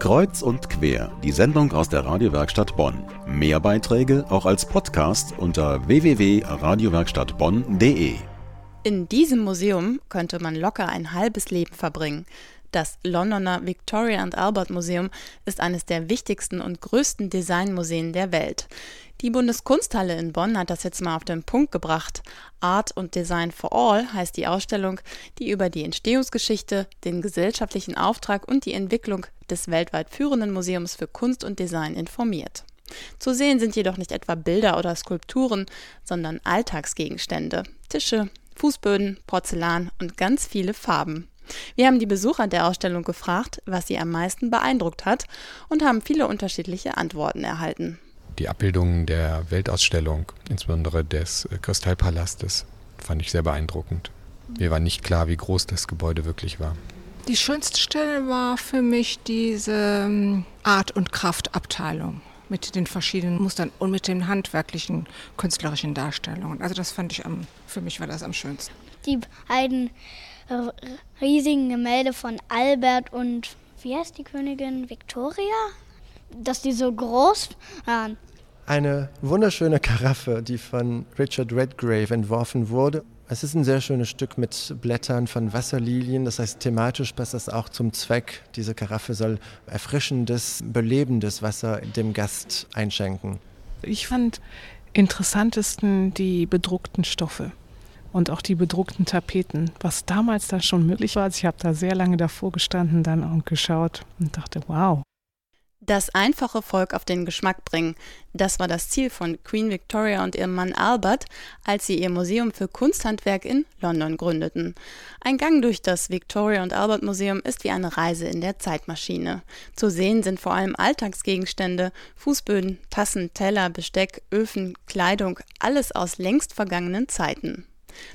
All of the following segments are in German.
Kreuz und quer, die Sendung aus der Radiowerkstatt Bonn. Mehr Beiträge auch als Podcast unter www.radiowerkstattbonn.de. In diesem Museum könnte man locker ein halbes Leben verbringen. Das Londoner Victoria and Albert Museum ist eines der wichtigsten und größten Designmuseen der Welt. Die Bundeskunsthalle in Bonn hat das jetzt mal auf den Punkt gebracht. Art und Design for All heißt die Ausstellung, die über die Entstehungsgeschichte, den gesellschaftlichen Auftrag und die Entwicklung des weltweit führenden Museums für Kunst und Design informiert. Zu sehen sind jedoch nicht etwa Bilder oder Skulpturen, sondern Alltagsgegenstände, Tische, Fußböden, Porzellan und ganz viele Farben. Wir haben die Besucher der Ausstellung gefragt, was sie am meisten beeindruckt hat und haben viele unterschiedliche Antworten erhalten die Abbildungen der Weltausstellung, insbesondere des äh, Kristallpalastes, fand ich sehr beeindruckend. Mir war nicht klar, wie groß das Gebäude wirklich war. Die schönste Stelle war für mich diese ähm, Art- und Kraftabteilung mit den verschiedenen Mustern und mit den handwerklichen, künstlerischen Darstellungen. Also das fand ich am, für mich war das am schönsten. Die beiden riesigen Gemälde von Albert und wie heißt die Königin Victoria? Dass die so groß waren. Eine wunderschöne Karaffe, die von Richard Redgrave entworfen wurde. Es ist ein sehr schönes Stück mit Blättern von Wasserlilien. Das heißt, thematisch passt das auch zum Zweck. Diese Karaffe soll erfrischendes, belebendes Wasser dem Gast einschenken. Ich fand interessantesten die bedruckten Stoffe und auch die bedruckten Tapeten, was damals da schon möglich war. Also ich habe da sehr lange davor gestanden dann und geschaut und dachte, wow. Das einfache Volk auf den Geschmack bringen, das war das Ziel von Queen Victoria und ihrem Mann Albert, als sie ihr Museum für Kunsthandwerk in London gründeten. Ein Gang durch das Victoria und Albert Museum ist wie eine Reise in der Zeitmaschine. Zu sehen sind vor allem Alltagsgegenstände, Fußböden, Tassen, Teller, Besteck, Öfen, Kleidung, alles aus längst vergangenen Zeiten.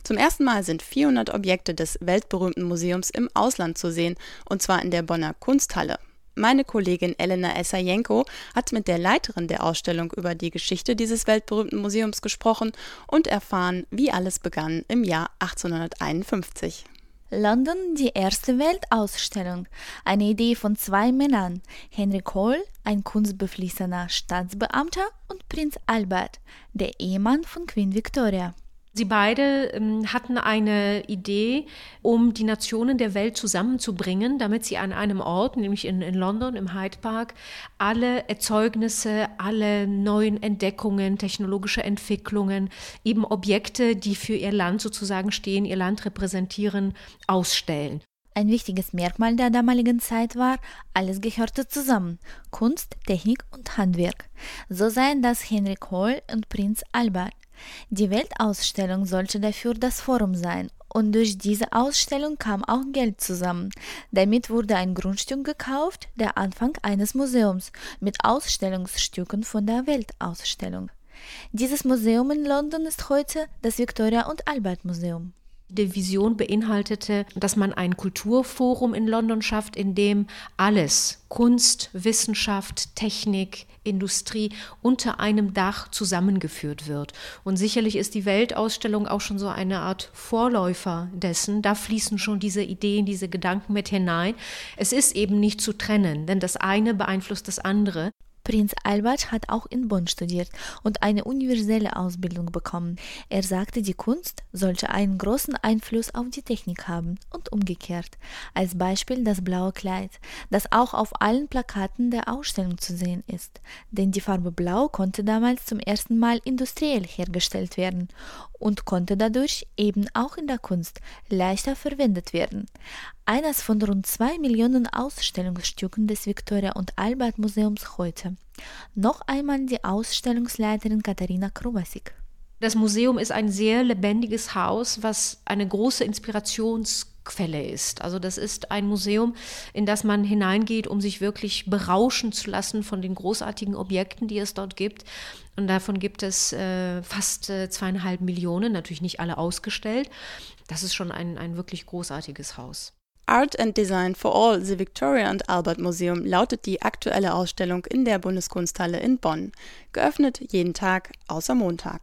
Zum ersten Mal sind 400 Objekte des weltberühmten Museums im Ausland zu sehen, und zwar in der Bonner Kunsthalle. Meine Kollegin Elena Essayenko hat mit der Leiterin der Ausstellung über die Geschichte dieses weltberühmten Museums gesprochen und erfahren, wie alles begann im Jahr 1851. London die erste Weltausstellung. Eine Idee von zwei Männern, Henry Cole, ein kunstbeflissener Staatsbeamter, und Prinz Albert, der Ehemann von Queen Victoria. Sie beide ähm, hatten eine Idee, um die Nationen der Welt zusammenzubringen, damit sie an einem Ort, nämlich in, in London, im Hyde Park, alle Erzeugnisse, alle neuen Entdeckungen, technologische Entwicklungen, eben Objekte, die für ihr Land sozusagen stehen, ihr Land repräsentieren, ausstellen. Ein wichtiges Merkmal der damaligen Zeit war, alles gehörte zusammen, Kunst, Technik und Handwerk. So seien das Henry Cole und Prinz Albert. Die Weltausstellung sollte dafür das Forum sein und durch diese Ausstellung kam auch Geld zusammen. Damit wurde ein Grundstück gekauft, der Anfang eines Museums mit Ausstellungsstücken von der Weltausstellung. Dieses Museum in London ist heute das Victoria und Albert Museum. Die Vision beinhaltete, dass man ein Kulturforum in London schafft, in dem alles, Kunst, Wissenschaft, Technik, Industrie unter einem Dach zusammengeführt wird. Und sicherlich ist die Weltausstellung auch schon so eine Art Vorläufer dessen. Da fließen schon diese Ideen, diese Gedanken mit hinein. Es ist eben nicht zu trennen, denn das eine beeinflusst das andere. Prinz Albert hat auch in Bonn studiert und eine universelle Ausbildung bekommen. Er sagte, die Kunst sollte einen großen Einfluss auf die Technik haben und umgekehrt. Als Beispiel das blaue Kleid, das auch auf allen Plakaten der Ausstellung zu sehen ist. Denn die Farbe Blau konnte damals zum ersten Mal industriell hergestellt werden und konnte dadurch eben auch in der Kunst leichter verwendet werden. Eines von rund zwei Millionen Ausstellungsstücken des Victoria und Albert Museums heute. Noch einmal die Ausstellungsleiterin Katharina Krubasik. Das Museum ist ein sehr lebendiges Haus, was eine große Inspirationsquelle ist. Also das ist ein Museum, in das man hineingeht, um sich wirklich berauschen zu lassen von den großartigen Objekten, die es dort gibt. Und davon gibt es äh, fast äh, zweieinhalb Millionen, natürlich nicht alle ausgestellt. Das ist schon ein, ein wirklich großartiges Haus. Art and Design for All, The Victoria and Albert Museum lautet die aktuelle Ausstellung in der Bundeskunsthalle in Bonn. Geöffnet jeden Tag außer Montag.